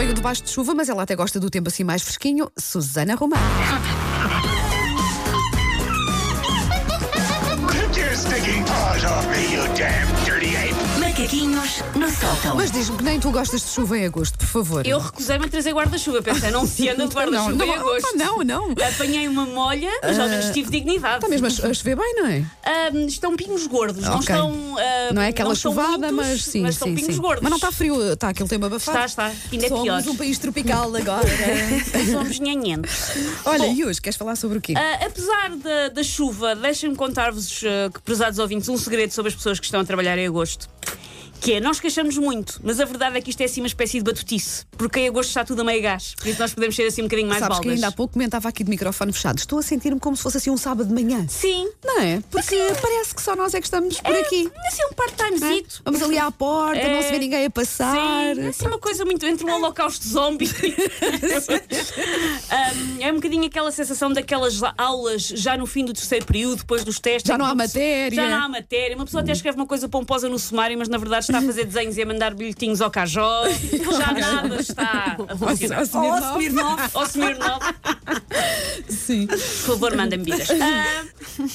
veio debaixo de chuva, mas ela até gosta do tempo assim mais fresquinho. Susana Romão. Take your stinking paws off me, you damn! Macaquinhos no sótão. Mas diz-me que nem tu gostas de chuva em agosto, por favor. Eu recusei-me a trazer guarda-chuva. Pensei, não se anda de guarda-chuva não, em agosto. ah, não, não. Apanhei uma molha, mas ao menos tive dignidade. Está mesmo a, chover bem, não é? Ahm, estão pingos gordos, não Ok. estão. ahm, Não é aquela não estão chuvada, muitos, mas sim, mas estão sim, pingos sim. gordos. Mas não está frio, está aquele tempo abafado. Está, está. Ainda é Somos pior. um país tropical agora. Somos nhanhentos. Olha, Bom, Yus, queres falar sobre o quê? ah, apesar da, da chuva, deixem-me contar-vos, ah, que, prezados ouvintes, um segredo sobre as pessoas que estão a trabalhar em agosto. Que é, nós queixamos muito, mas a verdade é que isto é assim uma espécie de batutice, porque em agosto está tudo a meio gás, por isso nós podemos ser assim um bocadinho mais Sabes baldas. que ainda há pouco comentava aqui de microfone fechado. Estou a sentir-me como se fosse assim um sábado de manhã. Sim, Não é? Porque parece que só nós é que estamos por aqui. é assim um part-timezito. Vamos ali à porta, É. não se vê ninguém a passar. Sim, é assim uma coisa muito entre um holocausto zombie. Um, é um bocadinho aquela sensação daquelas aulas já no fim do terceiro período, depois dos testes. Já não há matéria. Já não há matéria. Uma pessoa até escreve uma coisa pomposa no sumário, mas na verdade está a fazer desenhos e a mandar bilhetinhos ao cajó. Já nada está a funcionar. Ó, Smirnoff. Ao Smirnoff, Sim. por favor, manda-me vidas. Ah,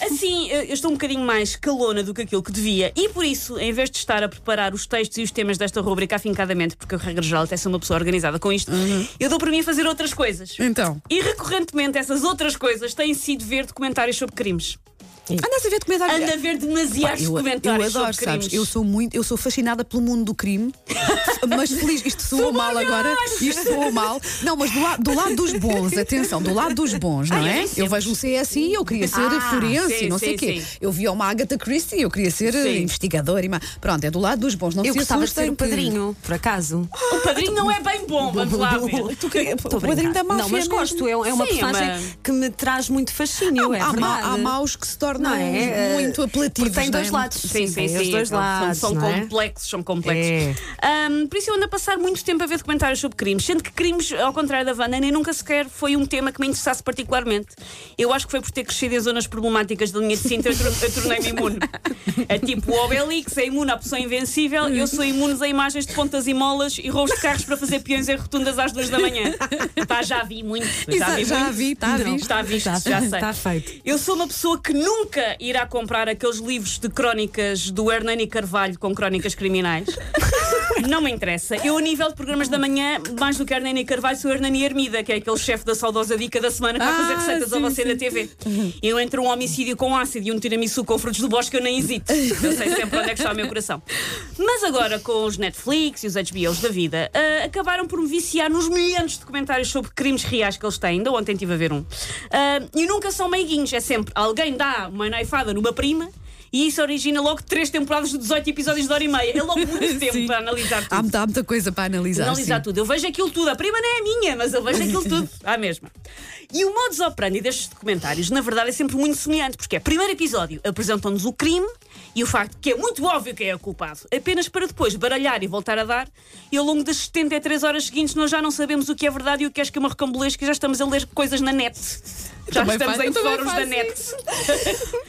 assim, eu estou um bocadinho mais calona do que aquilo que devia e por isso, em vez de estar a preparar os textos e os temas desta rubrica afincadamente, porque eu, regra geral, até sou uma pessoa organizada com isto, eu dou para mim a fazer outras coisas. Então, E recorrentemente essas outras coisas têm sido ver documentários sobre crimes. Andas a ver documentários. Anda a ver demasiados Eu, eu documentários adoro, sobre crimes. sabes? Eu sou muito, eu sou fascinada pelo mundo do crime, mas feliz. Isto soou mal agora. Isto soou mal. Não, mas do, la- do lado dos bons, atenção, do lado dos bons, não Ai, eu é? nem Eu sempre. vejo um CSI, eu queria ser Ah, forense, sim, não sei o quê. sim. Eu via uma Agatha Christie, eu queria ser eh, Sim. investigadora e ma- Pronto, é do lado dos bons. Não Eu se gostava de ser o que- padrinho, por acaso. O padrinho não é bem bom, vamos lá ver. Tu o padrinho da máfia. Não, mas gosto. É, é uma é personagem uma- que me traz muito fascínio. é há maus que se tornam Não é? muito Eh, apelativos. porque tem dois não é? lados. Sim, sim, sim. os dois são- lados. São, não é? complexos, são complexos. Ahm, por isso eu ando a passar muito tempo a ver documentários sobre crimes, sendo que crimes, ao contrário da Wanda, nem nunca sequer foi um tema que me interessasse particularmente. Eu acho que foi por ter crescido em zonas problemáticas da linha de Sintra, eu, eu tornei-me imune. É tipo, o Obelix é imune à pessoa invencível, eu sou imune a imagens de pontas e molas e roubos de carros para fazer peões em rotundas às duas da manhã. Pá, já vi muito. Já vi já muito. vi, está visto. Está visto, Está já sei. está feito. Eu sou uma pessoa que nunca irá comprar aqueles livros de crónicas do Hernani Carvalho com crónicas criminais. Não me interessa. Eu, a nível de programas da manhã, mais do que Hernani Carvalho, sou Hernani Ermida, que é aquele chefe da saudosa dica da semana que vai fazer Ah, receitas a sim, você da TV. Eu entre um homicídio com ácido e um tiramisu com frutos do bosque, eu nem hesito. Eu sei sempre onde é que está o meu coração. Mas agora, com os Netflix e os HBOs da vida, ah, acabaram por me viciar nos milhares de documentários sobre crimes reais que eles têm. Ainda ontem estive a ver um. Ah, e nunca são meiguinhos, é sempre alguém dá uma naifada numa prima. E isso origina logo três temporadas de 18 episódios de hora e meia. É logo muito tempo para analisar tudo Há, muita- há muita coisa para analisar. analisar sim. tudo. Eu vejo aquilo tudo. A prima não é minha, mas eu vejo aquilo tudo à mesma. E o modus operandi destes documentários, na verdade, é sempre muito semelhante, porque é primeiro episódio apresentam-nos o crime e o facto que é muito óbvio quem é o culpado, apenas para depois baralhar e voltar a dar, e ao longo das 73 horas seguintes nós já não sabemos o que é verdade e o que é esquema recambulesco e já estamos a ler coisas na net. Já Também estamos faço- em fóruns da net.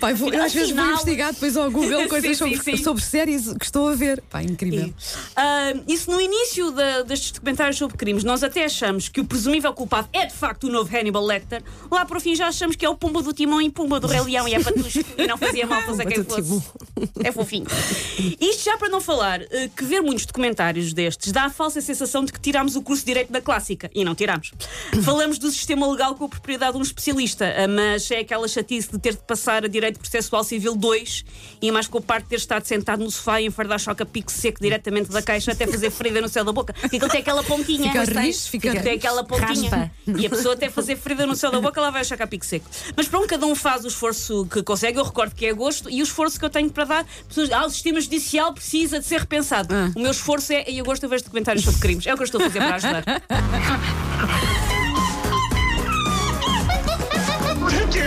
Pai, vou- às vezes vou investigar depois ao Google coisas sim, sobre, sim. sobre séries que estou a ver. Pá, incrível. Ah, isso no início da- destes documentários sobre crimes, nós até achamos que o presumível culpado é de facto o novo Hannibal Lecter. Lá para o fim já achamos que é o Pumba do Timão e Pumba do Rei Leão e é patusco e não fazia mal fazer quem fosse. É fofinho. Isto já para não falar eh, que ver muitos documentários destes dá a falsa sensação de que tirámos o curso direito da clássica. E não tirámos. Falamos do sistema legal com a propriedade de um especialista, ah, mas é aquela chatice de ter de passar a Direito Processual Civil 2 e mais com o parte de ter estado sentado no sofá e enfardar choque a pico seco diretamente da caixa até fazer ferida no céu da boca. Porque ele tem aquela pontinha. Fica rijo, fica tem rijo. aquela pontinha. Raspa. E a pessoa até fazer ferida no céu da boca, ela vai achar que há pico seco. Mas pronto, cada um faz o esforço que consegue. Eu recordo que é agosto e o esforço que eu tenho para dar. Pessoas, ah, o sistema judicial precisa de ser repensado. Ah. O meu esforço é, em agosto, eu vejo documentários sobre crimes. É o que eu estou a fazer para ajudar.